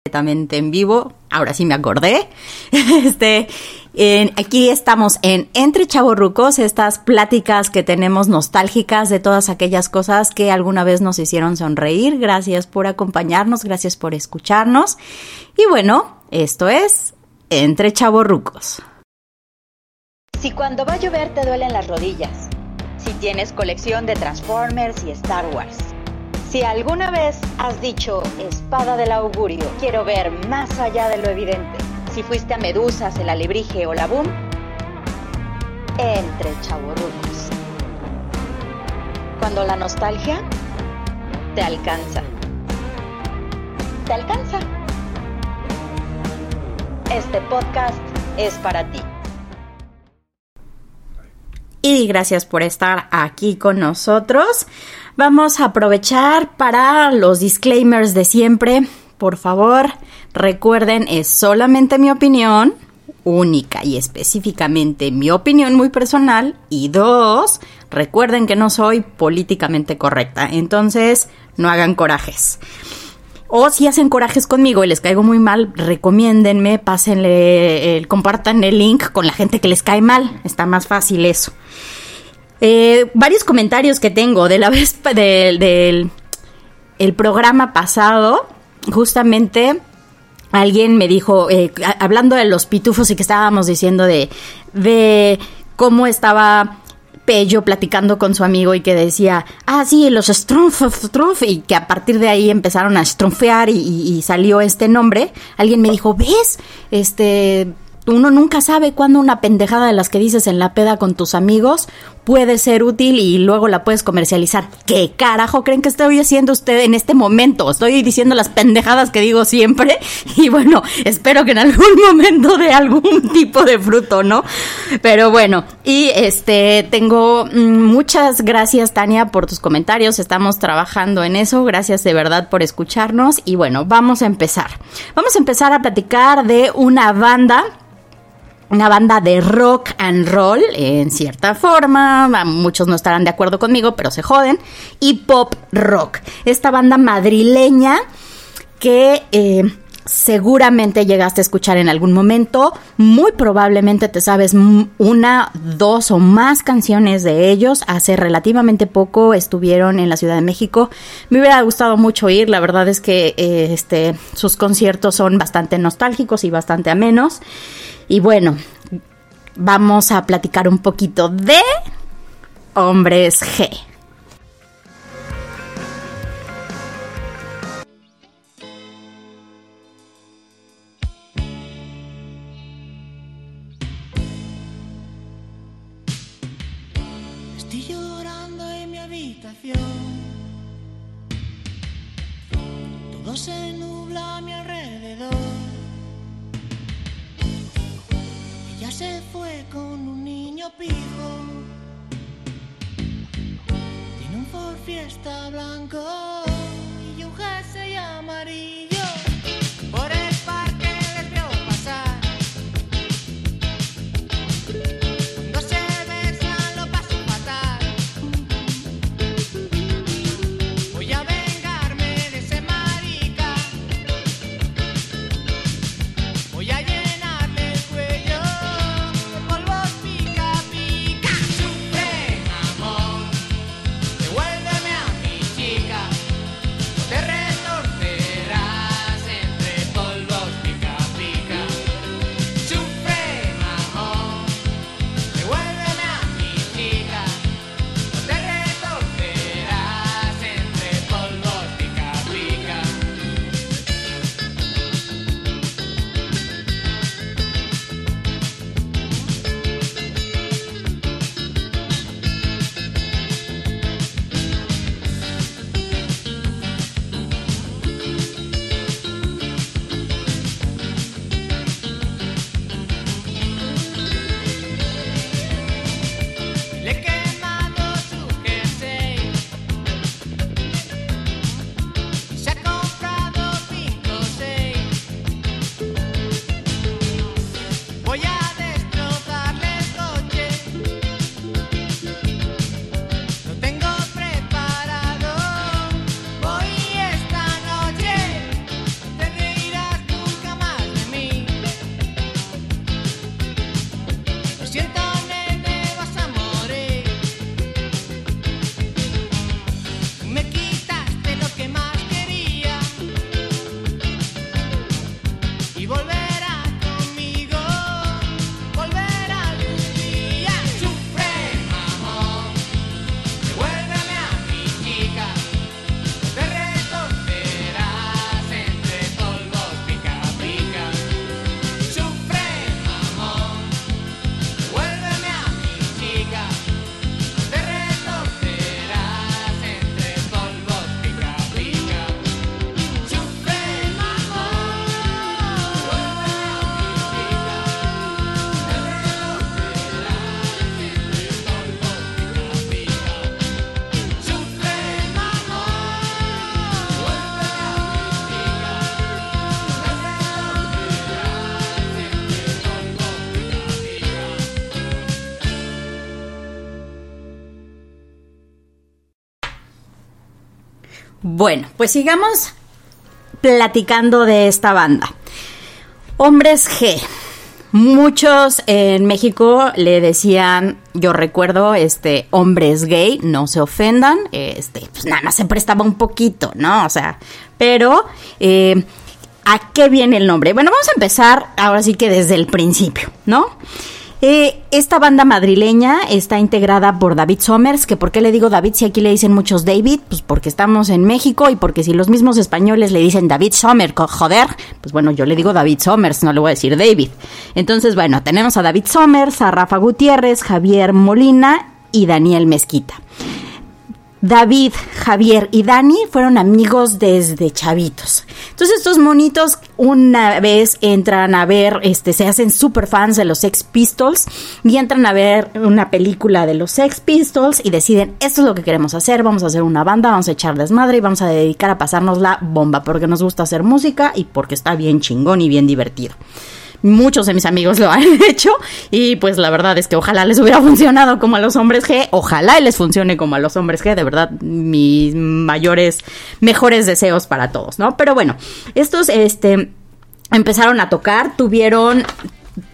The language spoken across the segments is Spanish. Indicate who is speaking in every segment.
Speaker 1: completamente en vivo. Ahora sí me acordé. Este, aquí estamos en Entre Chavorrucos, estas pláticas que tenemos nostálgicas de todas aquellas cosas que alguna vez nos hicieron sonreír. Gracias por acompañarnos, gracias por escucharnos. Y bueno, esto es Entre Chavorrucos.
Speaker 2: Si cuando va a llover te duelen las rodillas, si tienes colección de Transformers y Star Wars si alguna vez has dicho espada del augurio, quiero ver más allá de lo evidente. Si fuiste a Medusas, el alebrije o la boom, entre chaburrucos. Cuando la nostalgia te alcanza. Te alcanza. Este podcast es para ti.
Speaker 1: Y gracias por estar aquí con nosotros. Vamos a aprovechar para los disclaimers de siempre. Por favor, recuerden, es solamente mi opinión, única y específicamente mi opinión muy personal. Y dos, recuerden que no soy políticamente correcta. Entonces, no hagan corajes. O si hacen corajes conmigo y les caigo muy mal, recomiéndenme, pásenle, compartan el link con la gente que les cae mal. Está más fácil eso. Eh, varios comentarios que tengo de la vez del, el programa pasado, justamente alguien me dijo, eh, hablando de los pitufos y que estábamos diciendo de, de cómo estaba Pello platicando con su amigo y que decía, ah, sí, los Strumpf, Strumpf, y que a partir de ahí empezaron a strumfear y, y, salió este nombre, alguien me dijo, ¿ves? Este, uno nunca sabe cuándo una pendejada de las que dices en la peda con tus amigos puede ser útil y luego la puedes comercializar. ¿Qué carajo creen que estoy haciendo usted en este momento? Estoy diciendo las pendejadas que digo siempre y bueno, espero que en algún momento dé algún tipo de fruto, ¿no? Pero bueno, y este tengo mm, muchas gracias Tania por tus comentarios, estamos trabajando en eso, gracias de verdad por escucharnos y bueno, vamos a empezar. Vamos a empezar a platicar de una banda una banda de rock and roll, en cierta forma, muchos no estarán de acuerdo conmigo, pero se joden, y pop rock. Esta banda madrileña que eh, seguramente llegaste a escuchar en algún momento, muy probablemente te sabes una, dos o más canciones de ellos. Hace relativamente poco estuvieron en la Ciudad de México. Me hubiera gustado mucho ir, la verdad es que eh, este, sus conciertos son bastante nostálgicos y bastante amenos. Y bueno, vamos a platicar un poquito de hombres G.
Speaker 3: Estoy llorando en mi habitación. Todo se nubla a mi alrededor. se fue con un niño pijo. Tiene un Ford Fiesta blanco
Speaker 1: Bueno, pues sigamos platicando de esta banda. Hombres G. Muchos en México le decían, yo recuerdo, este, hombres gay, no se ofendan, este, pues nada más se prestaba un poquito, ¿no? O sea, pero, eh, ¿a qué viene el nombre? Bueno, vamos a empezar ahora sí que desde el principio, ¿no? Eh, esta banda madrileña está integrada por David Somers, que por qué le digo David si aquí le dicen muchos David, pues porque estamos en México y porque si los mismos españoles le dicen David Somers, joder, pues bueno, yo le digo David Somers, no le voy a decir David. Entonces, bueno, tenemos a David Somers, a Rafa Gutiérrez, Javier Molina y Daniel Mezquita. David, Javier y Dani fueron amigos desde chavitos. Entonces estos monitos una vez entran a ver, este, se hacen super fans de los Sex Pistols y entran a ver una película de los Sex Pistols y deciden, esto es lo que queremos hacer, vamos a hacer una banda, vamos a echar desmadre y vamos a dedicar a pasarnos la bomba porque nos gusta hacer música y porque está bien chingón y bien divertido. Muchos de mis amigos lo han hecho y pues la verdad es que ojalá les hubiera funcionado como a los hombres G, ojalá les funcione como a los hombres G, de verdad mis mayores, mejores deseos para todos, ¿no? Pero bueno, estos, este, empezaron a tocar, tuvieron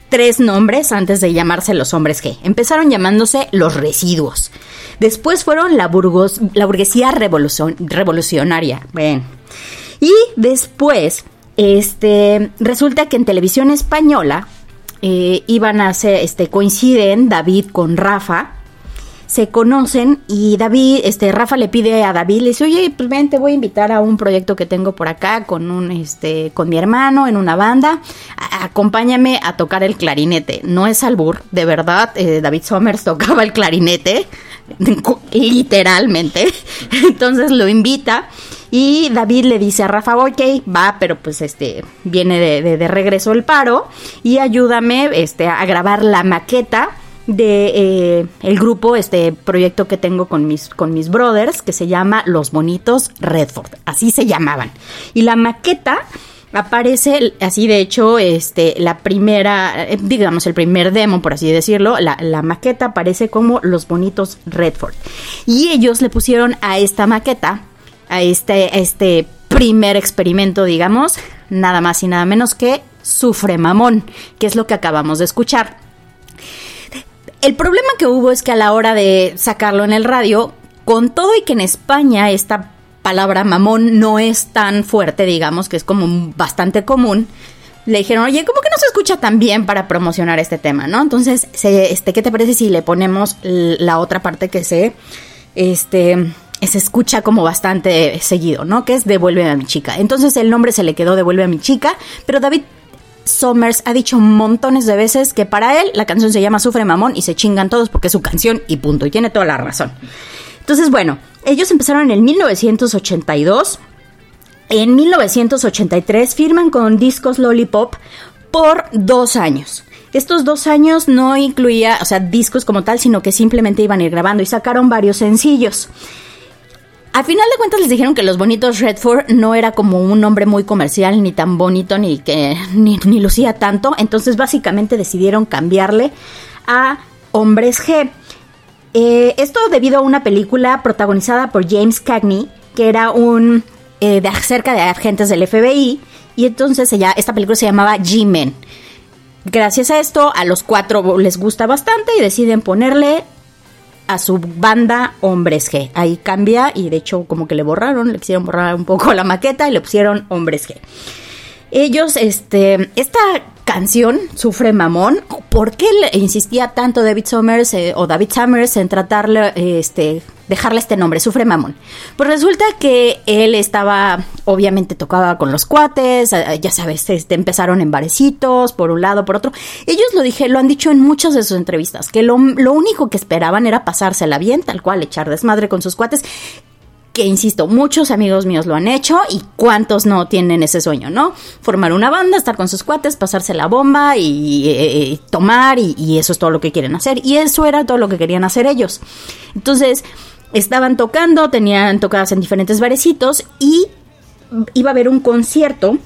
Speaker 1: tres nombres antes de llamarse los hombres G. Empezaron llamándose los residuos. Después fueron la, burgos, la burguesía revolucionaria. Y después este, resulta que en televisión española eh, iban a hacer, este, coinciden David con Rafa, se conocen y David, este, Rafa le pide a David, le dice, oye, pues ven, te voy a invitar a un proyecto que tengo por acá con un, este, con mi hermano en una banda, acompáñame a tocar el clarinete. No es albur, de verdad, eh, David Somers tocaba el clarinete, literalmente. Entonces lo invita y David le dice a Rafa, ok, va, pero pues este, viene de, regreso el paro y ayúdame este, a grabar la maqueta de eh, el grupo, este proyecto que tengo con mis, con mis brothers, que se llama Los Bonitos Redford, así se llamaban. Y la maqueta aparece así de hecho este la primera eh, digamos el primer demo por así decirlo la, la, maqueta aparece como los bonitos Redford y ellos le pusieron a esta maqueta a este, este primer experimento, digamos, nada más y nada menos que Sufre Mamón, que es lo que acabamos de escuchar. El problema que hubo es que a la hora de sacarlo en el radio, con todo y que en España esta palabra mamón no es tan fuerte, digamos, que es como bastante común, le dijeron, oye, ¿cómo que no se escucha tan bien para promocionar este tema, no? Entonces, este, ¿qué te parece si le ponemos la otra parte que se, este, se escucha como bastante seguido, ¿no? Que es Devuelve a mi chica. Entonces el nombre se le quedó Devuelve a mi chica, pero David Somers ha dicho montones de veces que para él la canción se llama Sufre Mamón y se chingan todos porque es su canción y punto. Y tiene toda la razón. Entonces, bueno, ellos empezaron en el 1982. En 1983 firman con Discos Lollipop por dos años. Estos dos años no incluía, o sea, discos como tal, sino que simplemente iban a ir grabando y sacaron varios sencillos. A final de cuentas les dijeron que los bonitos Redford no era como un nombre muy comercial, ni tan bonito, ni que ni, lucía tanto. Entonces básicamente decidieron cambiarle a Hombres G. Eh, esto debido a una película protagonizada por James Cagney, que era un eh, de acerca de agentes del FBI. Y entonces ella, esta película se llamaba G-Men. Gracias a esto, a los cuatro les gusta bastante y deciden ponerle a su banda Hombres G. Ahí cambia y de hecho como que le borraron, le quisieron borrar un poco la maqueta y le pusieron Hombres G. Ellos, este, esta canción, Sufre Mamón, ¿por qué le insistía tanto David Summers eh, o David Summers en tratarle, este, dejarle este nombre, Sufre Mamón? Pues resulta que él estaba, obviamente tocaba con los cuates, eh, ya sabes, este, empezaron en barecitos, por un lado, por otro. Ellos lo dije, lo han dicho en muchas de sus entrevistas, que lo, lo único que esperaban era pasársela bien, tal cual, echar desmadre con sus cuates, que insisto, muchos amigos míos lo han hecho y cuántos no tienen ese sueño, ¿no? Formar una banda, estar con sus cuates, pasarse la bomba y, eh, eh, tomar y, eso es todo lo que quieren hacer. Y eso era todo lo que querían hacer ellos. Entonces, estaban tocando, tenían tocadas en diferentes barecitos y iba a haber un concierto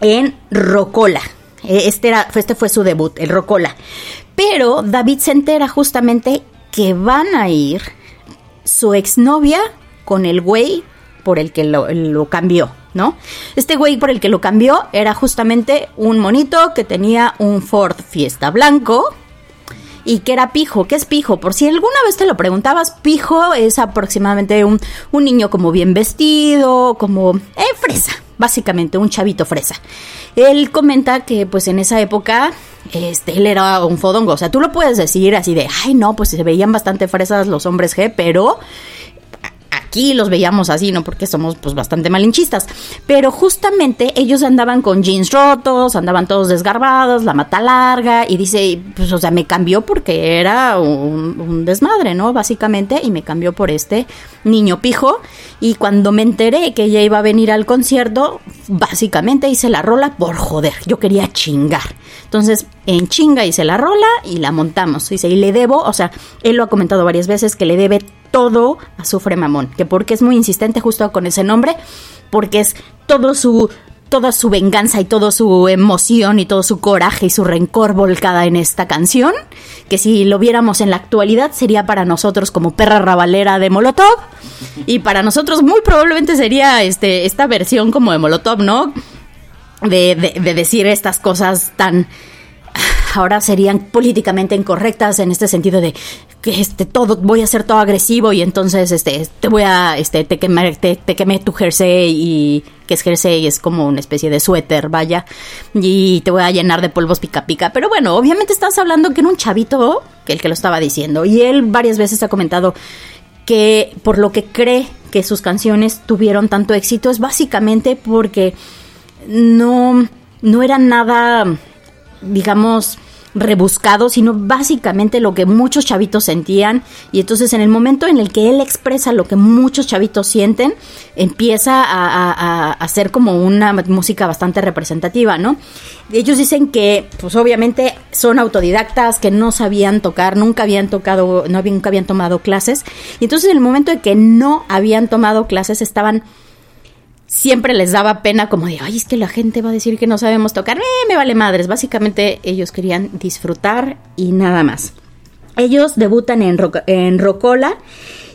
Speaker 1: en Rocola. E, este, era, este fue su debut, el Rocola. Pero David se entera justamente que van a ir su exnovia con el güey por el que lo, cambió, ¿no? Este güey por el que lo cambió era justamente un monito que tenía un Ford Fiesta blanco, y que era pijo. ¿Qué es pijo? Por si alguna vez te lo preguntabas, pijo es aproximadamente un, un niño como bien vestido, como eh, fresa, básicamente un chavito fresa. Él comenta que pues en esa época este, él era un fodongo. O sea, tú lo puedes decir así de, ay no, pues se veían bastante fresas los hombres G, pero aquí los veíamos así, ¿no? Porque somos pues bastante malinchistas. Pero justamente ellos andaban con jeans rotos, andaban todos desgarbados, la mata larga, y dice, pues o sea, me cambió porque era un, un desmadre, ¿no? Básicamente, y me cambió por este niño pijo. Y cuando me enteré que ella iba a venir al concierto, básicamente hice la rola por joder, yo quería chingar. Entonces, en chinga hice la rola y la montamos. Dice, y le debo, o sea, él lo ha comentado varias veces que le debe todo a Sufre Mamón, que porque es muy insistente justo con ese nombre, porque es todo su toda su venganza y toda su emoción y todo su coraje y su rencor volcada en esta canción, que si lo viéramos en la actualidad sería para nosotros como perra rabalera de Molotov y para nosotros muy probablemente sería este esta versión como de Molotov, ¿no? De, de decir estas cosas tan ahora serían políticamente incorrectas en este sentido de que este todo voy a ser todo agresivo y entonces este te voy a este te quemé te, te quemé tu jersey y que es jersey es como una especie de suéter vaya y te voy a llenar de polvos pica pica. Pero bueno obviamente estás hablando que era un chavito que el que lo estaba diciendo y él varias veces ha comentado que por lo que cree que sus canciones tuvieron tanto éxito es básicamente porque no no era nada digamos, rebuscado, sino básicamente lo que muchos chavitos sentían. Y entonces en el momento en el que él expresa lo que muchos chavitos sienten, empieza a, ser como una música bastante representativa, ¿no? Ellos dicen que, pues obviamente son autodidactas, que no sabían tocar, nunca habían tocado, no habían, nunca habían tomado clases. Y entonces en el momento en que no habían tomado clases, estaban siempre les daba pena como de, ay, es que la gente va a decir que no sabemos tocar, eh, me vale madres. Básicamente ellos querían disfrutar y nada más. Ellos debutan en, en Rocola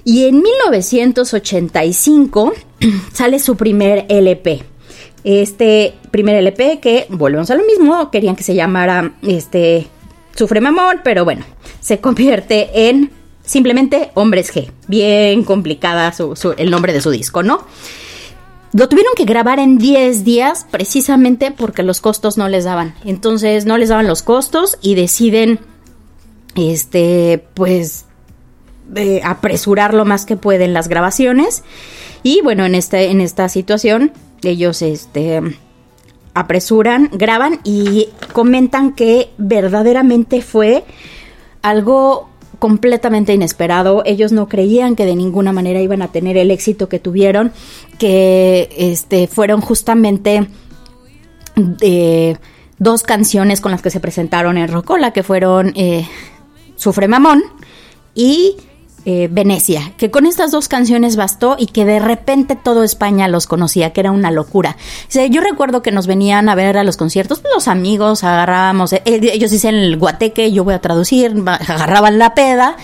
Speaker 1: y en 1985 sale su primer LP. Este primer LP que, volvemos a lo mismo, querían que se llamara este Sufre Mamón, pero bueno, se convierte en simplemente Hombres G. Bien complicada su, su, el nombre de su disco, ¿no? Lo tuvieron que grabar en 10 días precisamente porque los costos no les daban. Entonces no les daban los costos y deciden, este, pues, apresurar lo más que pueden las grabaciones. Y bueno, en, este, en esta situación ellos, este, apresuran, graban y comentan que verdaderamente fue algo completamente inesperado. Ellos no creían que de ninguna manera iban a tener el éxito que tuvieron, que este fueron justamente eh, dos canciones con las que se presentaron en Rocola, que fueron eh, Sufre Mamón y eh, Venecia, que con estas dos canciones bastó y que de repente todo España los conocía, que era una locura. Yo recuerdo que nos venían a ver a los conciertos, pues, los amigos agarrábamos, eh, ellos dicen el guateque, yo voy a traducir, agarraban la peda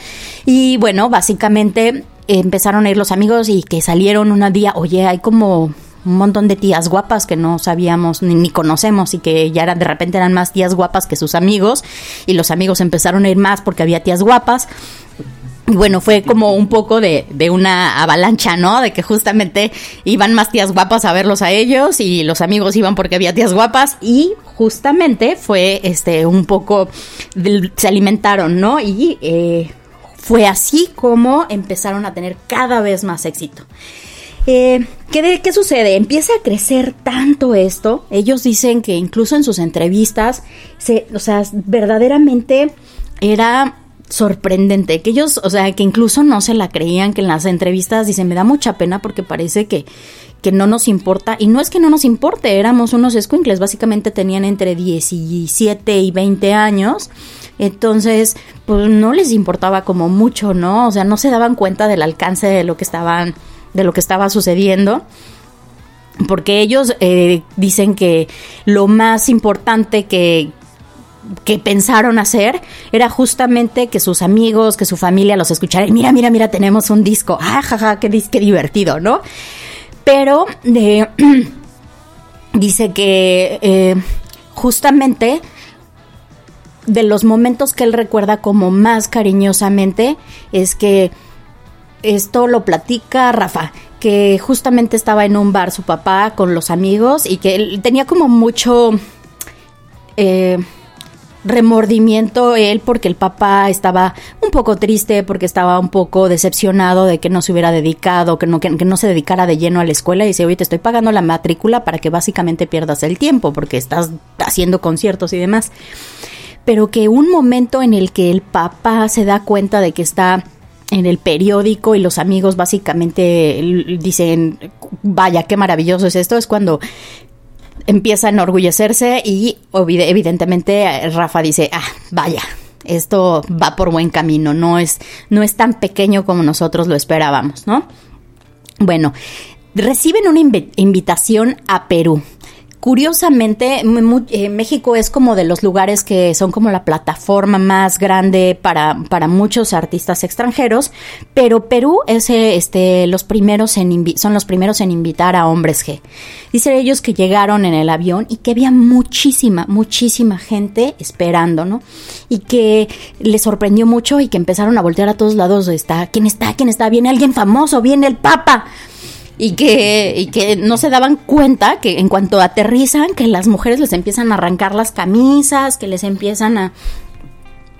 Speaker 1: y bueno, básicamente empezaron a ir los amigos y que salieron un día, oye, hay como un montón de tías guapas que no sabíamos ni, ni, conocemos y que ya de repente eran más tías guapas que sus amigos y los amigos empezaron a ir más porque había tías guapas bueno, fue como un poco de, de, una avalancha, ¿no? De que justamente iban más tías guapas a verlos a ellos y los amigos iban porque había tías guapas y justamente fue este un poco, se alimentaron, ¿no? Y eh, fue así como empezaron a tener cada vez más éxito. Eh, ¿qué, ¿Qué sucede? Empieza a crecer tanto esto. Ellos dicen que incluso en sus entrevistas, se, o sea, verdaderamente era sorprendente, que ellos, o sea, que incluso no se la creían, que en las entrevistas dicen, me da mucha pena porque parece que, que no nos importa, y no es que no nos importe, éramos unos squinkles, básicamente tenían entre 17 y 20 años, entonces, pues no les importaba como mucho, ¿no? O sea, no se daban cuenta del alcance de lo que estaban, de lo que estaba sucediendo. Porque ellos eh, dicen que lo más importante que, que pensaron hacer era justamente que sus amigos, que su familia los escuchara. Mira, mira, mira, tenemos un disco. Ah, jaja, qué, qué divertido, ¿no? pero dice que eh, justamente de los momentos que él recuerda como más cariñosamente es que esto lo platica Rafa, que justamente estaba en un bar su papá con los amigos y que él tenía como mucho eh, remordimiento él porque el papá estaba un poco triste, porque estaba un poco decepcionado de que no se hubiera dedicado, que no, que, no se dedicara de lleno a la escuela y dice, oye, te estoy pagando la matrícula para que básicamente pierdas el tiempo porque estás haciendo conciertos y demás. Pero que un momento en el que el papá se da cuenta de que está en el periódico y los amigos básicamente dicen, vaya, qué maravilloso es esto, es cuando empieza a enorgullecerse y evidentemente Rafa dice, ah, vaya, esto va por buen camino, no es, no es tan pequeño como nosotros lo esperábamos, ¿no? Bueno, reciben una invitación a Perú curiosamente, eh, México es como de los lugares que son como la plataforma más grande para, para muchos artistas extranjeros, pero Perú es eh, este, los primeros en son los primeros en invitar a hombres G. Dicen ellos que llegaron en el avión y que había muchísima, muchísima gente esperando, ¿no? Y que les sorprendió mucho y que empezaron a voltear a todos lados. Está, ¿quién está? ¿Quién está? Viene alguien famoso, viene el Papa y que, y que no se daban cuenta que en cuanto aterrizan, que las mujeres les empiezan a arrancar las camisas, que les empiezan a,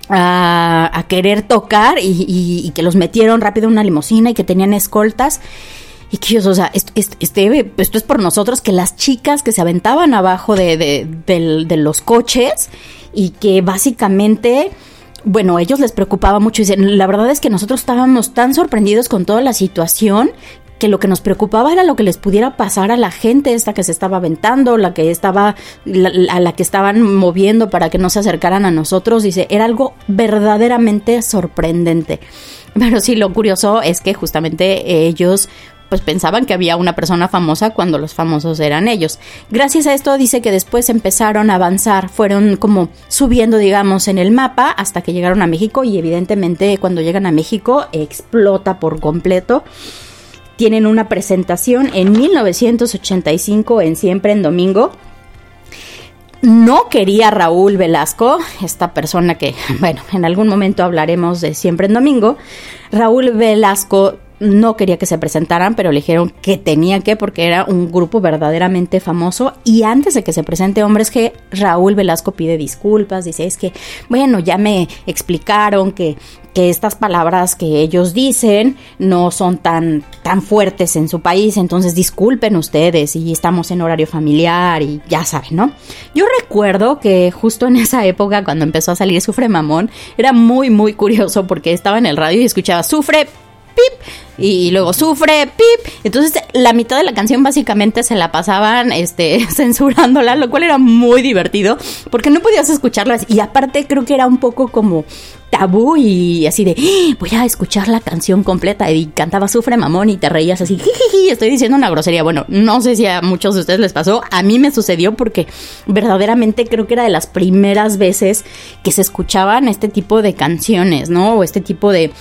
Speaker 1: a, querer tocar y, que los metieron rápido en una limusina y que tenían escoltas. Y que ellos, o sea, esto, este, esto es por nosotros, que las chicas que se aventaban abajo de, de, de los coches y que básicamente bueno, ellos les preocupaba mucho. Dicen, la verdad es que nosotros estábamos tan sorprendidos con toda la situación que lo que nos preocupaba era lo que les pudiera pasar a la gente esta que se estaba aventando, la que estaba, a la que estaban moviendo para que no se acercaran a nosotros. Dice, era algo verdaderamente sorprendente. Pero sí, lo curioso es que justamente ellos pues pensaban que había una persona famosa cuando los famosos eran ellos. Gracias a esto dice que después empezaron a avanzar, fueron como subiendo digamos en el mapa hasta que llegaron a México y evidentemente cuando llegan a México explota por completo tienen una presentación en 1985 en Siempre en Domingo. No quería Raúl Velasco, esta persona que, bueno, en algún momento hablaremos de Siempre en Domingo. Raúl Velasco no quería que se presentaran, pero le dijeron que tenía que porque era un grupo verdaderamente famoso. Y antes de que se presente Hombres G, Raúl Velasco pide disculpas, dice, es que, bueno, ya me explicaron que, que estas palabras que ellos dicen no son tan, tan fuertes en su país, entonces disculpen ustedes y estamos en horario familiar y ya saben, ¿no? Yo recuerdo que justo en esa época, cuando empezó a salir Sufre Mamón, era muy, muy curioso porque estaba en el radio y escuchaba Sufre pip, y luego sufre, pip. Entonces la mitad de la canción básicamente se la pasaban este, censurándola, lo cual era muy divertido porque no podías escucharla. Y aparte creo que era un poco como tabú y así de ¡Ah! voy a escuchar la canción completa y cantaba Sufre Mamón y te reías así, jijiji, estoy diciendo una grosería. Bueno, no sé si a muchos de ustedes les pasó, a mí me sucedió porque verdaderamente creo que era de las primeras veces que se escuchaban este tipo de canciones, ¿no? O este tipo de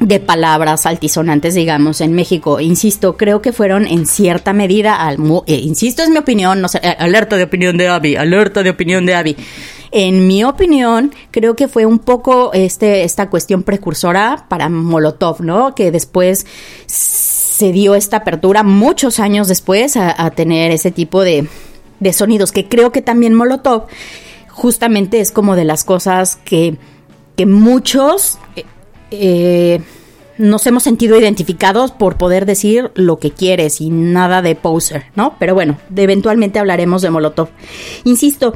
Speaker 1: de palabras altisonantes, digamos, en México. Insisto, creo que fueron en cierta medida, eh, insisto, es mi opinión, no sé, eh, alerta de opinión de Abby, alerta de opinión de Abby. En mi opinión, creo que fue un poco este, esta cuestión precursora para Molotov, ¿no? Que después se dio esta apertura muchos años después a, tener ese tipo de, de sonidos, que creo que también Molotov justamente es como de las cosas que, que muchos eh, eh, nos hemos sentido identificados por poder decir lo que quieres y nada de poser, ¿no? Pero bueno, eventualmente hablaremos de Molotov. Insisto,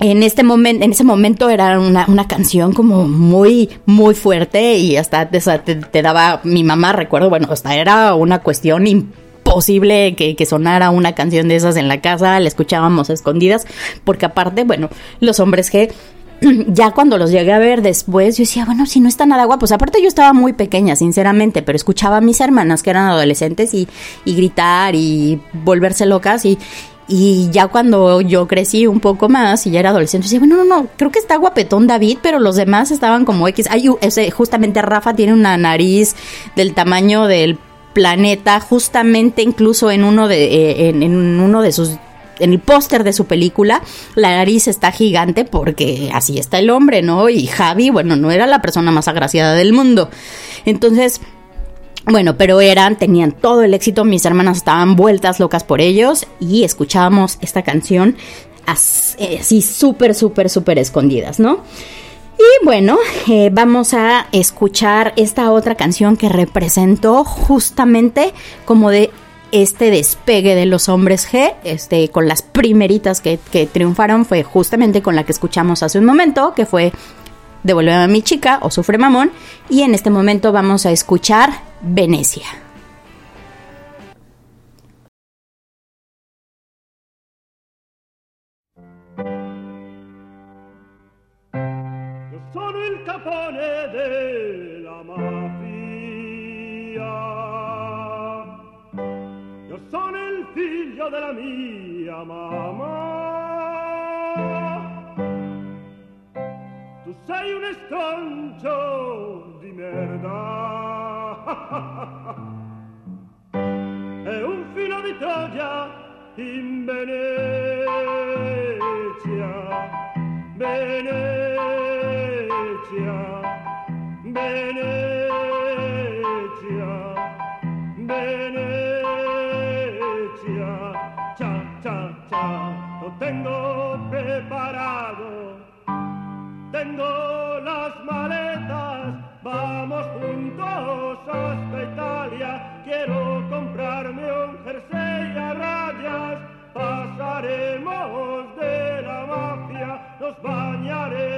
Speaker 1: en este momento, en ese momento era una, canción como muy, muy fuerte y hasta te, daba, mi mamá recuerdo, bueno, hasta era una cuestión imposible que, que, sonara una canción de esas en la casa, la escuchábamos escondidas, porque aparte, bueno, los hombres que ya cuando los llegué a ver después, yo decía, bueno, si no está nada guapos. Aparte yo estaba muy pequeña, sinceramente, pero escuchaba a mis hermanas que eran adolescentes y, y gritar y volverse locas y, y ya cuando yo crecí un poco más y ya era adolescente, decía, bueno, no, no, creo que está guapetón David, pero los demás estaban como X. Ay, ese, justamente Rafa tiene una nariz del tamaño del planeta, justamente incluso en uno de, eh, en uno de sus en el póster de su película, la nariz está gigante porque así está el hombre, ¿no? Y Javi, bueno, no era la persona más agraciada del mundo. Entonces, bueno, pero eran, tenían todo el éxito, mis hermanas estaban vueltas locas por ellos y escuchábamos esta canción así súper, súper, súper escondidas, ¿no? Y bueno, eh, vamos a escuchar esta otra canción que representó justamente como de este despegue de los hombres G, este, con las primeritas que, que triunfaron, fue justamente con la que escuchamos hace un momento, que fue Devuélveme a mi chica o Sufre Mamón. Y en este momento vamos a escuchar Venecia.
Speaker 3: Capone mafia. Sono il figlio della mia mamma. Tu sei un estrancio di merda. E un filo di Troia in Venezia. Venezia, Venezia, tengo preparado, tengo las maletas, vamos juntos hasta Italia, quiero comprarme un jersey a rayas, pasaremos de la mafia, nos bañaremos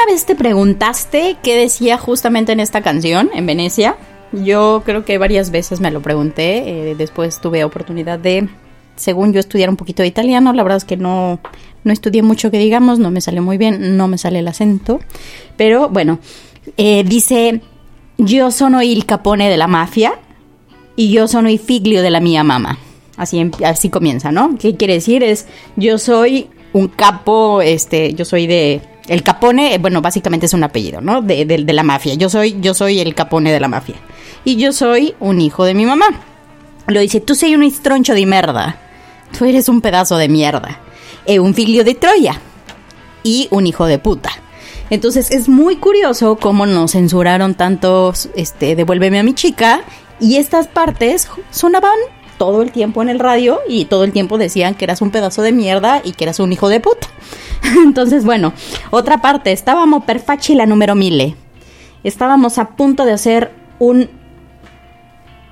Speaker 1: ¿Alguna vez te preguntaste qué decía justamente en esta canción, en Venecia? Yo creo que varias veces me lo pregunté. eh, después tuve oportunidad de, según yo, estudiar un poquito de italiano. La verdad es que no, no estudié mucho que digamos, no me salió muy bien, no me sale el acento. Pero bueno, eh, dice, yo sono il capone de la mafia y yo sono il figlio de la mia mamá. Así, em- así comienza, ¿no? ¿Qué quiere decir? Es, yo soy un capo, este, yo soy de... El capone, eh, bueno, básicamente es un apellido, ¿no? De, de- de la mafia. Yo soy, yo soy el capone de la mafia. Y yo soy un hijo de mi mamá. Lo dice, tú sei un estroncho de mierda. Tú eres un pedazo de mierda. E un figlio de Troya. Y un hijo de puta. Entonces es muy curioso cómo nos censuraron tanto, este, devuélveme a mi chica. Y estas partes sonaban todo el tiempo en el radio y todo el tiempo decían que eras un pedazo de mierda y que eras un hijo de puta. Entonces, bueno, otra parte, estábamos per facci la número mille. Estábamos a punto de hacer un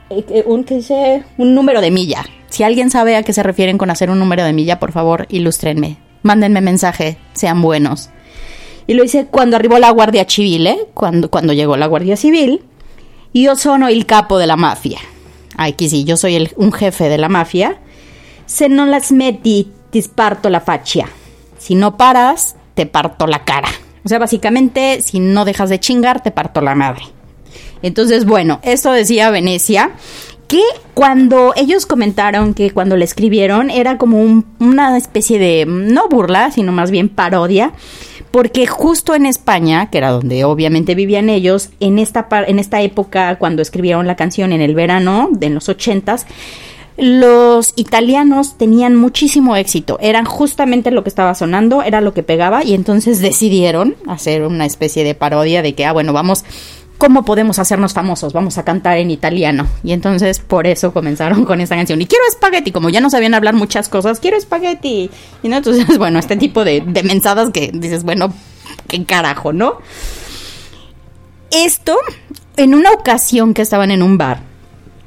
Speaker 1: eh, eh, un, ¿qué dice? un número de milla. Si alguien sabe a qué se refieren con hacer un número de milla, por favor, ilústrenme. Mándenme mensaje, sean buenos. Y lo hice cuando arribó la Guardia Civil, ¿eh? Cuando, cuando llegó la Guardia Civil. Io sono il capo de la mafia. Aquí sí, yo soy el- un jefe de la mafia. Se non la smetti, ti sparto la faccia. Si no paras, te parto la cara. O sea, básicamente, si no dejas de chingar, te parto la madre. Entonces, bueno, eso decía Venecia, que cuando ellos comentaron que cuando le escribieron era como un- una especie de, no burla, sino más bien parodia, porque justo en España, que era donde obviamente vivían ellos, en esta, en esta época, cuando escribieron la canción en el verano, de en los ochentas, los italianos tenían muchísimo éxito. Eran justamente lo que estaba sonando, era lo que pegaba, y entonces decidieron hacer una especie de parodia de que, ah, bueno, vamos, ¿cómo podemos hacernos famosos? Vamos a cantar en italiano. Y entonces por eso comenzaron con esta canción. Y quiero espagueti, como ya no sabían hablar muchas cosas, quiero espagueti. Y no, entonces, bueno, este tipo de, de mensadas que dices, bueno, qué carajo, ¿no? Esto, en una ocasión que estaban en un bar,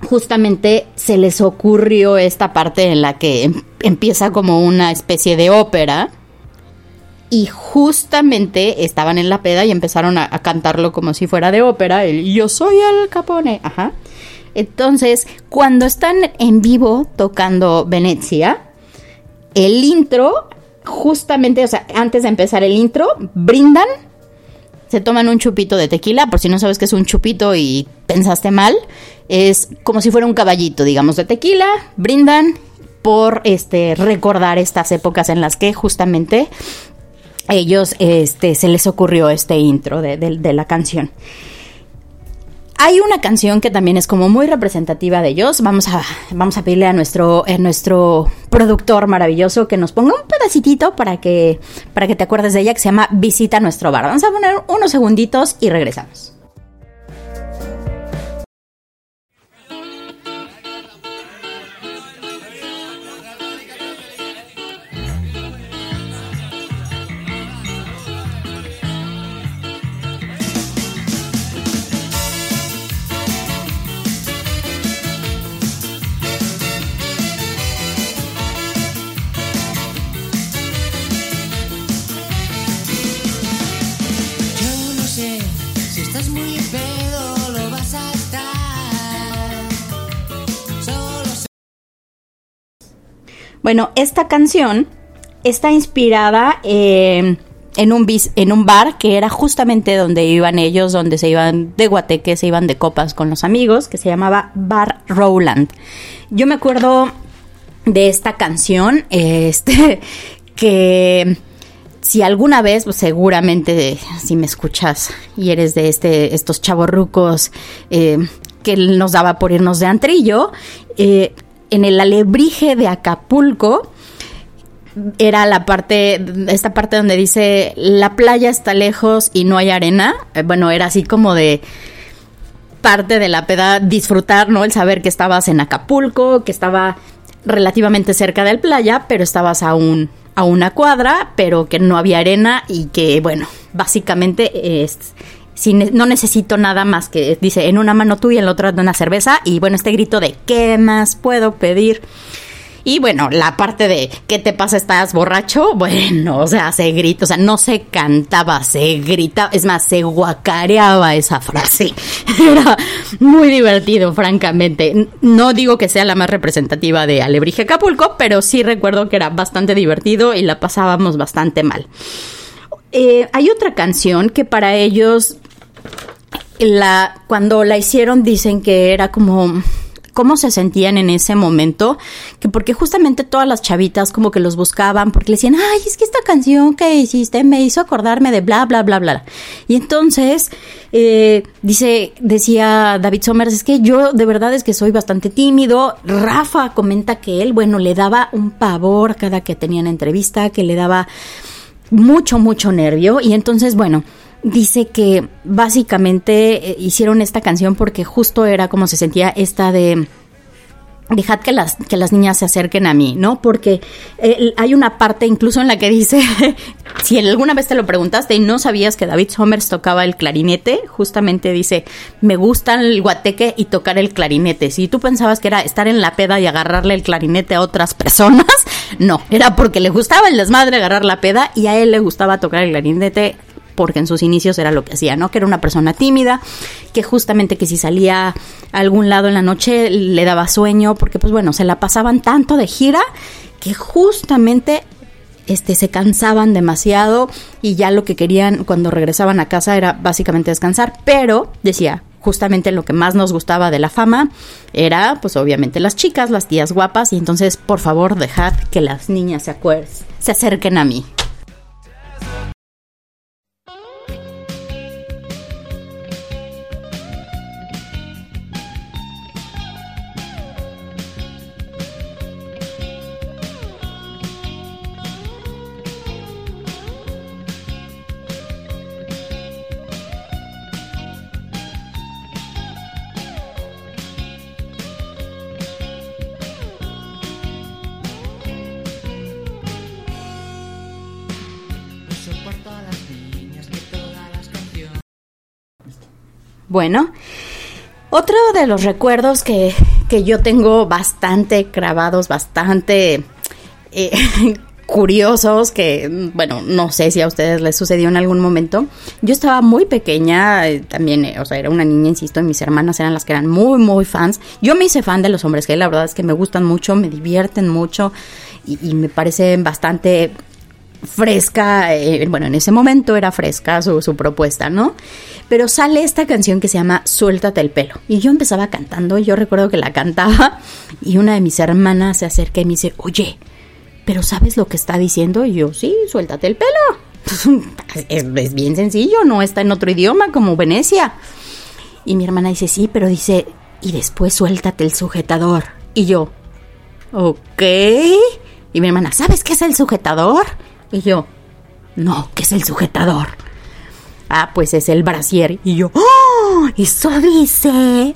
Speaker 1: justamente se les ocurrió esta parte en la que em- empieza como una especie de ópera y justamente estaban en la peda y empezaron a, cantarlo como si fuera de ópera, yo soy el capone, ajá. Entonces, cuando están en vivo tocando Venecia, el intro, justamente, o sea, antes de empezar el intro, brindan se toman un chupito de tequila, por si no sabes que es un chupito y pensaste mal, es como si fuera un caballito, digamos, de tequila, brindan por este recordar estas épocas en las que justamente ellos este se les ocurrió este intro de, de- la canción. Hay una canción que también es como muy representativa de ellos. Vamos a, vamos a pedirle a nuestro, a nuestro productor maravilloso que nos ponga un pedacitito para que, para que te acuerdes de ella, que se llama Visita nuestro bar. Vamos a poner unos segunditos y regresamos. Bueno, esta canción está inspirada eh, en, un en un bar que era justamente donde iban ellos, donde se iban de guateque, se iban de copas con los amigos, que se llamaba Bar Rowland. Yo me acuerdo de esta canción, este, que si alguna vez, pues seguramente si me escuchas y eres de este, estos chavorrucos eh, que nos daba por irnos de antrillo, eh, en el alebrije de Acapulco era la parte, esta parte donde dice la playa está lejos y no hay arena. Eh, bueno, era así como de parte de la peda disfrutar, ¿no? El saber que estabas en Acapulco, que estaba relativamente cerca del playa, pero estabas a a una cuadra, pero que no había arena y que, bueno, básicamente es no necesito nada más que dice en una mano tú y en la otra una cerveza y bueno, este grito de ¿qué más puedo pedir? Y bueno, la parte de ¿qué te pasa? ¿Estás borracho? Bueno, o sea, se grita, o sea, no se cantaba, se gritaba, es más, se guacareaba esa frase. Era muy divertido, francamente. No digo que sea la más representativa de Alebrije Acapulco, pero sí recuerdo que era bastante divertido y la pasábamos bastante mal. Eh, hay otra canción que para ellos la cuando la hicieron dicen que era como cómo se sentían en ese momento, que porque justamente todas las chavitas como que los buscaban porque le decían, ay, es que esta canción que hiciste me hizo acordarme de bla, bla, bla, bla. Y entonces, eh, dice, decía David Somers, es que yo de verdad es que soy bastante tímido. Rafa comenta que él, bueno, le daba un pavor cada que tenían entrevista, que le daba mucho, mucho nervio. Y entonces, bueno, dice que básicamente eh, hicieron esta canción porque justo era como se sentía esta de dejad que las, que las niñas se acerquen a mí, ¿no? Porque eh, hay una parte incluso en la que dice, si alguna vez te lo preguntaste y no sabías que David Somers tocaba el clarinete, justamente dice, me gusta el guateque y tocar el clarinete. Si tú pensabas que era estar en la peda y agarrarle el clarinete a otras personas, no, era porque le gustaba el desmadre agarrar la peda y a él le gustaba tocar el clarinete porque en sus inicios era lo que hacía, ¿no? Que era una persona tímida, que justamente que si salía a algún lado en la noche le daba sueño, porque pues bueno, se la pasaban tanto de gira que justamente este, se cansaban demasiado y ya lo que querían cuando regresaban a casa era básicamente descansar, pero decía, justamente lo que más nos gustaba de la fama era pues obviamente las chicas, las tías guapas y entonces por favor dejad que las niñas se, se acerquen a mí. Bueno, otro de los recuerdos que, yo tengo bastante grabados, bastante eh, curiosos, que, bueno, no sé si a ustedes les sucedió en algún momento. Yo estaba muy pequeña, eh, también, eh, o sea, era una niña, insisto, y mis hermanas eran las que eran muy, muy fans. Yo me hice fan de los hombres que la verdad es que me gustan mucho, me divierten mucho y me parecen bastante fresca, eh, bueno, en ese momento era fresca su, su, propuesta, ¿no? Pero sale esta canción que se llama Suéltate el pelo. Y yo empezaba cantando, y yo recuerdo que la cantaba, y una de mis hermanas se acerca y me dice, oye, ¿pero sabes lo que está diciendo? Y yo, sí, suéltate el pelo. es, es bien sencillo, no está en otro idioma como Venecia. Y mi hermana dice, sí, pero dice, y después suéltate el sujetador. Y yo, ok. Y mi hermana, ¿sabes qué es el sujetador? Y yo, no, ¿qué es el sujetador? Ah, pues es el brasier. Y yo, ¡oh! Eso dice.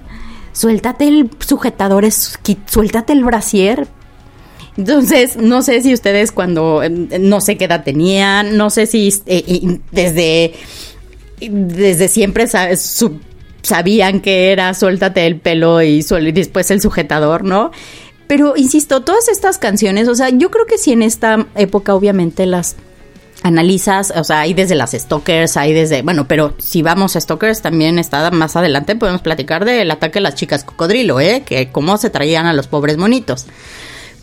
Speaker 1: Suéltate el sujetador, suéltate el brasier. Entonces, no sé si ustedes cuando, em, no sé qué edad tenían, no sé si eh, desde, desde siempre sabían que era suéltate el pelo y, y después el sujetador, ¿no? Pero insisto, todas estas canciones, o sea, yo creo que si en esta época obviamente las analizas, o sea, hay desde las Stalkers, hay desde, bueno, pero si vamos a Stalkers también está más adelante, podemos platicar del ataque a las chicas cocodrilo, ¿eh? Que cómo se traían a los pobres monitos.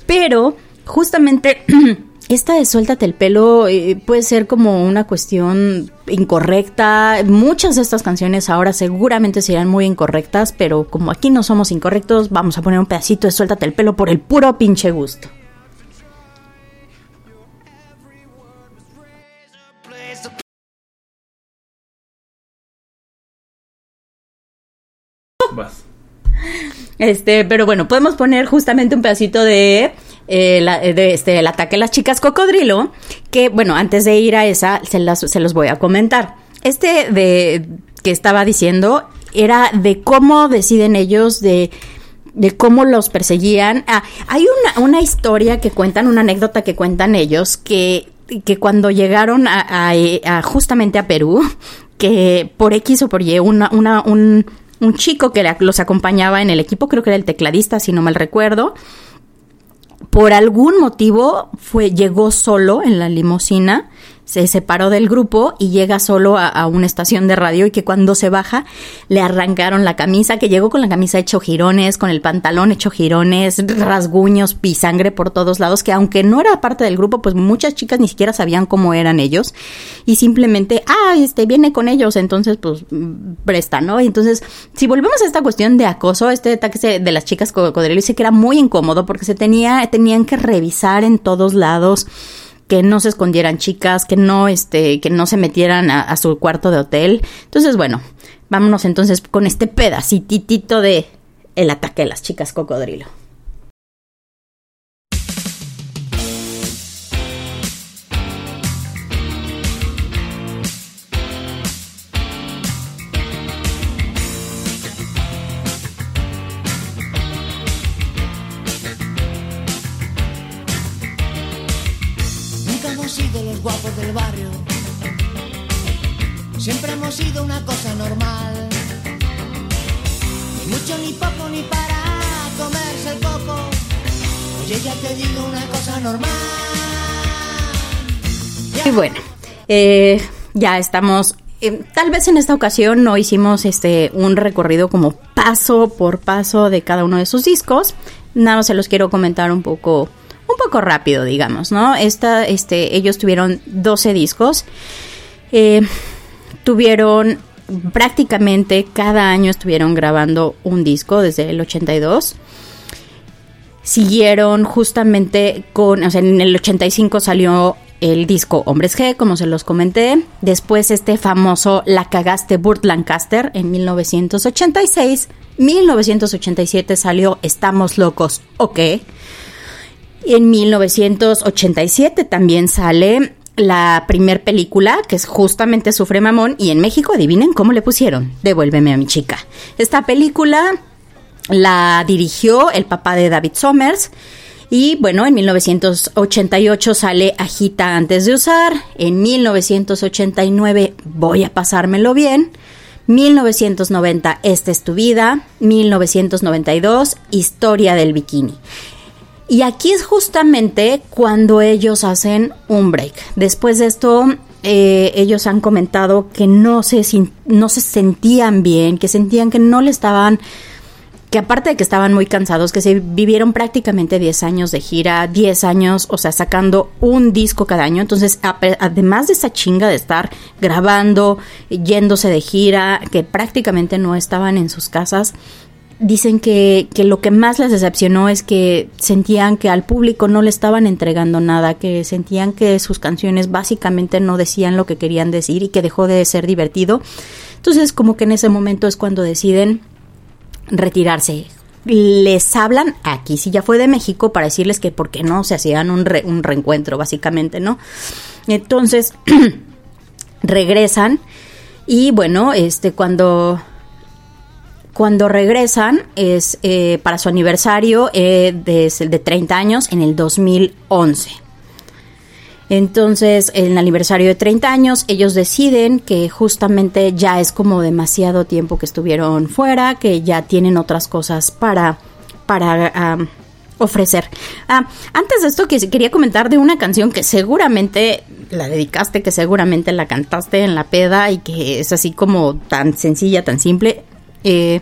Speaker 1: Pero justamente esta de suéltate el pelo eh, puede ser como una cuestión incorrecta. Muchas de estas canciones ahora seguramente serían muy incorrectas, pero como aquí no somos incorrectos, vamos a poner un pedacito de suéltate el pelo por el puro pinche gusto. Este, pero bueno, podemos poner justamente un pedacito de eh, eh, de este, el ataque a las chicas cocodrilo, que bueno, antes de ir a esa, se, se los voy a comentar. Este de que estaba diciendo era de cómo deciden ellos de de cómo los perseguían. Ah, hay una, una, historia que cuentan, una anécdota que cuentan ellos, que, que cuando llegaron a, a, justamente a Perú, que por X o por Y, una, una, un, un chico que los acompañaba en el equipo, creo que era el tecladista, si no mal recuerdo, por algún motivo fue, llegó solo en la limusina se separó del grupo y llega solo a, una estación de radio y que cuando se baja le arrancaron la camisa, que llegó con la camisa hecho girones, con el pantalón hecho girones, rasguños, pisangre por todos lados, que aunque no era parte del grupo, pues muchas chicas ni siquiera sabían cómo eran ellos y simplemente, ah, este viene con ellos, entonces pues presta, ¿no? Y entonces, si volvemos a esta cuestión de acoso, este ataque de las chicas cocodrilo, dice que era muy incómodo porque se tenía, tenían que revisar en todos lados que no se escondieran chicas, que no, este, que no se metieran a, a su cuarto de hotel. Entonces, bueno, vámonos entonces con este pedacitito de el ataque de las chicas cocodrilo.
Speaker 3: Una cosa normal. Ni mucho, ni poco, ni para comerse el coco. Oye, ya te digo una cosa normal.
Speaker 1: Y bueno, eh, ya estamos. Eh, tal vez en esta ocasión no hicimos este un recorrido como paso por paso de cada uno de sus discos. Nada se los quiero comentar un poco un poco rápido, digamos, ¿no? Esta, este, ellos tuvieron 12 discos. Eh, tuvieron prácticamente cada año estuvieron grabando un disco desde el 82. Siguieron justamente con, o sea, en el 85 salió el disco Hombres G, como se los comenté. Después este famoso La cagaste Burt Lancaster en 1986. 1987 salió Estamos locos, ok. En 1987 también sale la primer película, que es justamente Sufre Mamón, y en México, adivinen cómo le pusieron, Devuélveme a mi chica. Esta película la dirigió el papá de David Somers. Y bueno, en 1988 sale Agita antes de usar. En 1989 Voy a pasármelo bien. 1990 Esta es tu vida. 1992 Historia del bikini. Y aquí es justamente cuando ellos hacen un break. Después de esto, eh, ellos han comentado que no se, no se sentían bien, que sentían que no le estaban que aparte de que estaban muy cansados, que se vivieron prácticamente 10 años de gira, 10 años, o sea, sacando un disco cada año. Entonces, además de esa chinga de estar grabando, yéndose de gira, que prácticamente no estaban en sus casas, dicen que, que, lo que más les decepcionó es que sentían que al público no le estaban entregando nada, que sentían que sus canciones básicamente no decían lo que querían decir y que dejó de ser divertido. Entonces como que en ese momento es cuando deciden retirarse. Les hablan, aquí sí ya fue de México, para decirles que por qué no se hacían un, re, un reencuentro, básicamente, ¿no? Entonces regresan y bueno, este cuando cuando regresan es eh, para su aniversario eh, de, de 30 años en el 2011. Entonces, en el aniversario de 30 años, ellos deciden que justamente ya es como demasiado tiempo que estuvieron fuera, que ya tienen otras cosas para, para ofrecer. Ah, antes de esto, que quería comentar de una canción que seguramente la dedicaste, que seguramente la cantaste en la peda y que es así como tan sencilla, tan simple. Eh,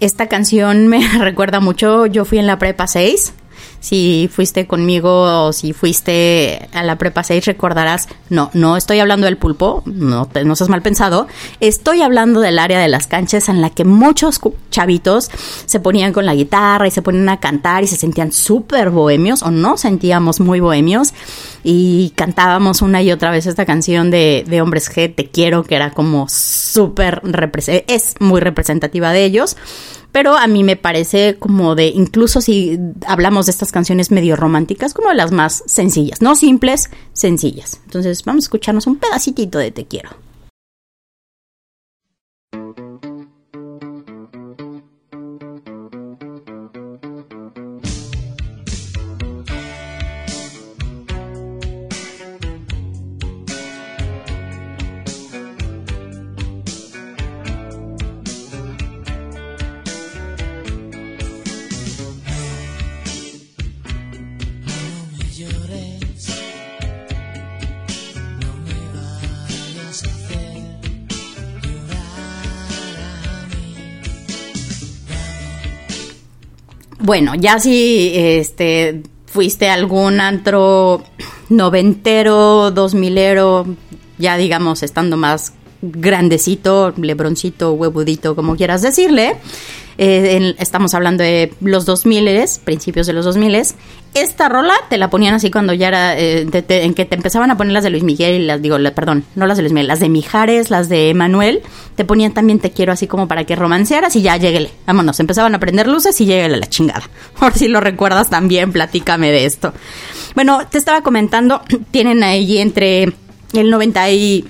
Speaker 1: esta canción me recuerda mucho, yo fui en la prepa 6. Si fuiste conmigo o si fuiste a la prepa 6 recordarás, no, no estoy hablando del pulpo, no, no seas mal pensado, estoy hablando del área de las canchas en la que muchos chavitos se ponían con la guitarra y se ponían a cantar y se sentían súper bohemios o no sentíamos muy bohemios y cantábamos una y otra vez esta canción de, de Hombres G, Te Quiero, que era como súper, es muy representativa de ellos pero a mí me parece como de, incluso si hablamos de estas canciones medio románticas, como las más sencillas, no simples, sencillas. Entonces vamos a escucharnos un pedacitito de Te quiero. Bueno, ya si este fuiste a algún antro noventero, dos milero, ya digamos estando más grandecito, lebroncito, huevudito, como quieras decirle. Eh, estamos hablando de los 2000, principios de los 2000. Esta rola te la ponían así cuando ya era, eh, en que te empezaban a poner las de Luis Miguel, y las digo, la- perdón, no las de Luis Miguel, las de Mijares, las de Manuel, te ponían también Te quiero así como para que romancearas y ya lleguele, vámonos, empezaban a prender luces y lleguele a la chingada. Por si lo recuerdas también, platícame de esto. Bueno, te estaba comentando, tienen ahí entre el 90 y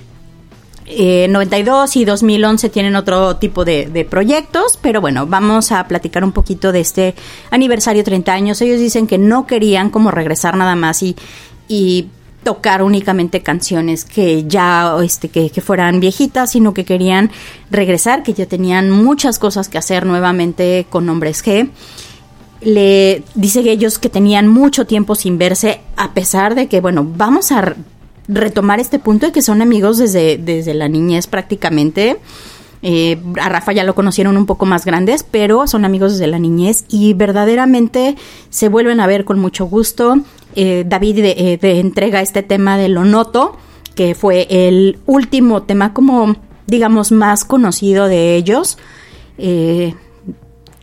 Speaker 1: eh, 92 y 2011 tienen otro tipo de, de proyectos, pero bueno, vamos a platicar un poquito de este aniversario 30 años. Ellos dicen que no querían como regresar nada más y, y tocar únicamente canciones que ya este que, que fueran viejitas, sino que querían regresar, que ya tenían muchas cosas que hacer nuevamente con Hombres G le dice ellos que tenían mucho tiempo sin verse, a pesar de que, bueno, vamos a retomar este punto de que son amigos desde, desde la niñez prácticamente. Eh, a Rafa ya lo conocieron un poco más grandes, pero son amigos desde la niñez y verdaderamente se vuelven a ver con mucho gusto. Eh, David eh, de entrega este tema de Lo Noto, que fue el último tema como, digamos, más conocido de ellos. Eh,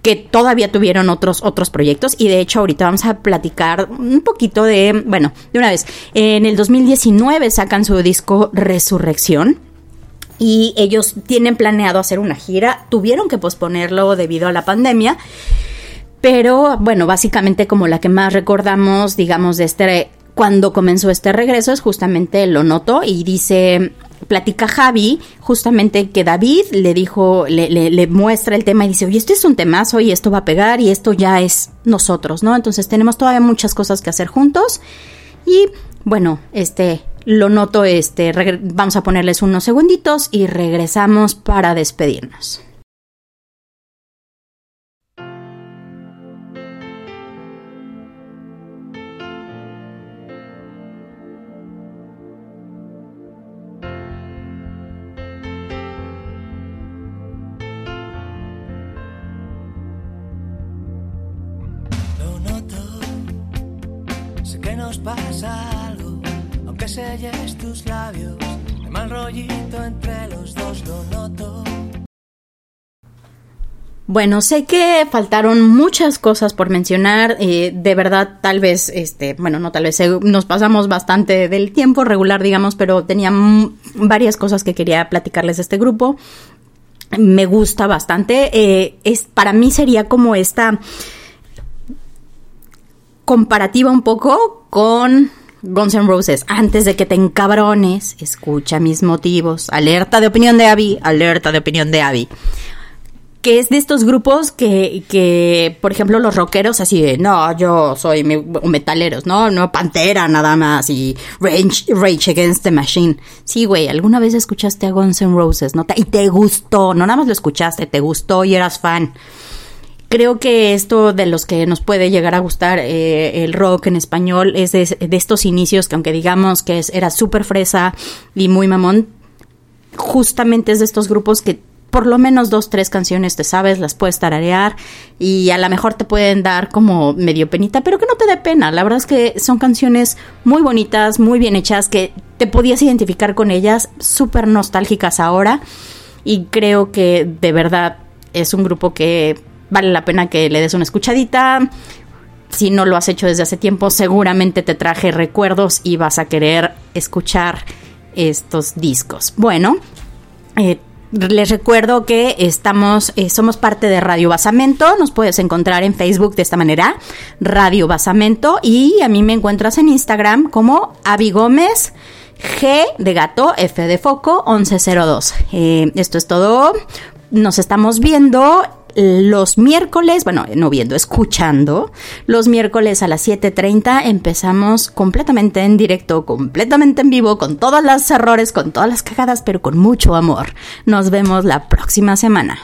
Speaker 1: que todavía tuvieron otros otros proyectos. Y de hecho ahorita vamos a platicar un poquito de, bueno, de una vez, en el 2019 sacan su disco Resurrección y ellos tienen planeado hacer una gira, tuvieron que posponerlo debido a la pandemia, pero bueno, básicamente como la que más recordamos, digamos, de este cuando comenzó este regreso es justamente lo noto y dice platica Javi justamente que David le dijo, le, le, le muestra el tema y dice, oye, este es un temazo y esto va a pegar y esto ya es nosotros, ¿no? Entonces tenemos todavía muchas cosas que hacer juntos y bueno, este, lo noto, este, vamos a ponerles unos segunditos y regresamos para despedirnos.
Speaker 3: Pasa algo, aunque selles tus labios, hay mal rollito entre los dos, lo noto.
Speaker 1: Bueno, sé que faltaron muchas cosas por mencionar. eh, de verdad, tal vez, este, bueno, no tal vez, eh, nos pasamos bastante del tiempo regular, digamos, pero tenía varias cosas que quería platicarles de este grupo. Me gusta bastante. eh, es, para mí sería como esta comparativa un poco con Guns N' Roses. Antes de que te encabrones, escucha mis motivos. Alerta de opinión de Abby, alerta de opinión de Abby que es de estos grupos que, que, por ejemplo, los rockeros así de, no, yo soy me- metaleros, no, no, Pantera nada más y Rage, Against the Machine. Sí, güey, alguna vez escuchaste a Guns N' Roses, ¿no? Y te gustó, no nada más lo escuchaste, te gustó y eras fan. Creo que esto de los que nos puede llegar a gustar eh, el rock en español es de, estos inicios que aunque digamos que era súper fresa y muy mamón, justamente es de estos grupos que por lo menos dos, tres canciones te sabes, las puedes tararear y a lo mejor te pueden dar como medio penita, pero que no te dé pena. La verdad es que son canciones muy bonitas, muy bien hechas, que te podías identificar con ellas, súper nostálgicas ahora y creo que de verdad es un grupo que vale la pena que le des una escuchadita. Si no lo has hecho desde hace tiempo, seguramente te traje recuerdos y vas a querer escuchar estos discos. Bueno, eh, les recuerdo que estamos, eh, somos parte de Radio Basamento. Nos puedes encontrar en Facebook de esta manera, Radio Basamento. Y a mí me encuentras en Instagram como Avi Gómez. G de gato, F de foco, 1102. Eh, esto es todo. Nos estamos viendo los miércoles, bueno, no viendo, escuchando, los miércoles a las 7.30 empezamos completamente en directo, completamente en vivo, con todos los errores, con todas las cagadas, pero con mucho amor. Nos vemos la próxima semana.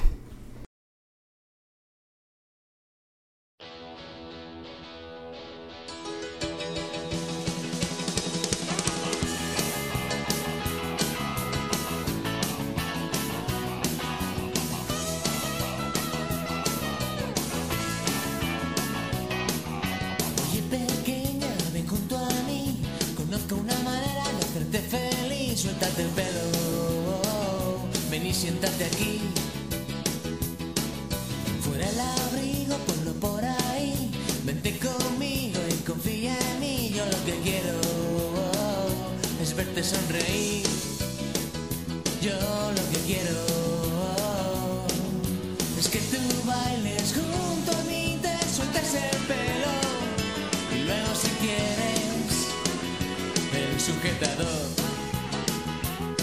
Speaker 3: Sujetador,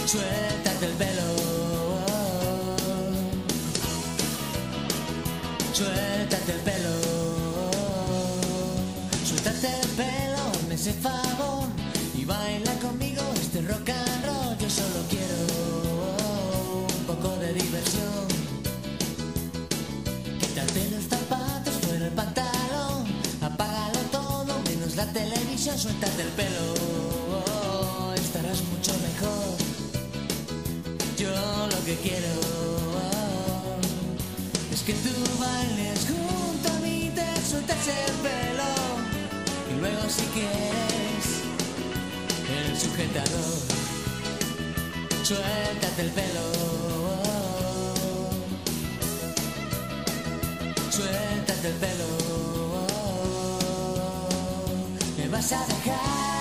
Speaker 3: suéltate el pelo. Suéltate el pelo, suéltate el pelo, hazme ese favor y baila conmigo este rock and roll. Yo solo quiero un poco de diversión. Televisión, suéltate el pelo, estarás mucho mejor. Yo lo que quiero es que tú bailes junto a mí, te sueltes el pelo y luego si quieres el sujetador, suéltate el pelo. Suéltate el pelo, vas a dejar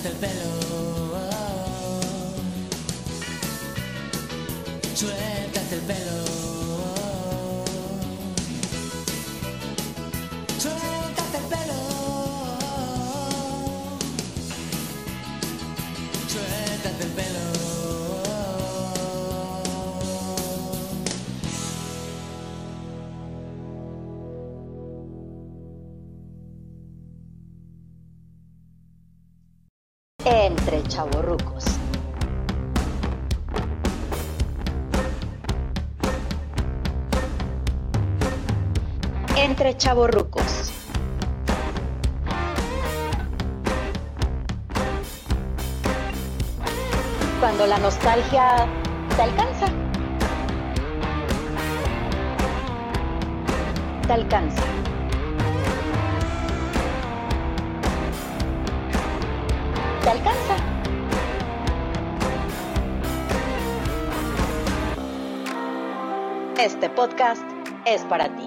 Speaker 3: suéltate el pelo, suéltate el pelo.
Speaker 2: Chavorrucos. Cuando la nostalgia te alcanza. Te alcanza. Te alcanza. Este podcast es para ti.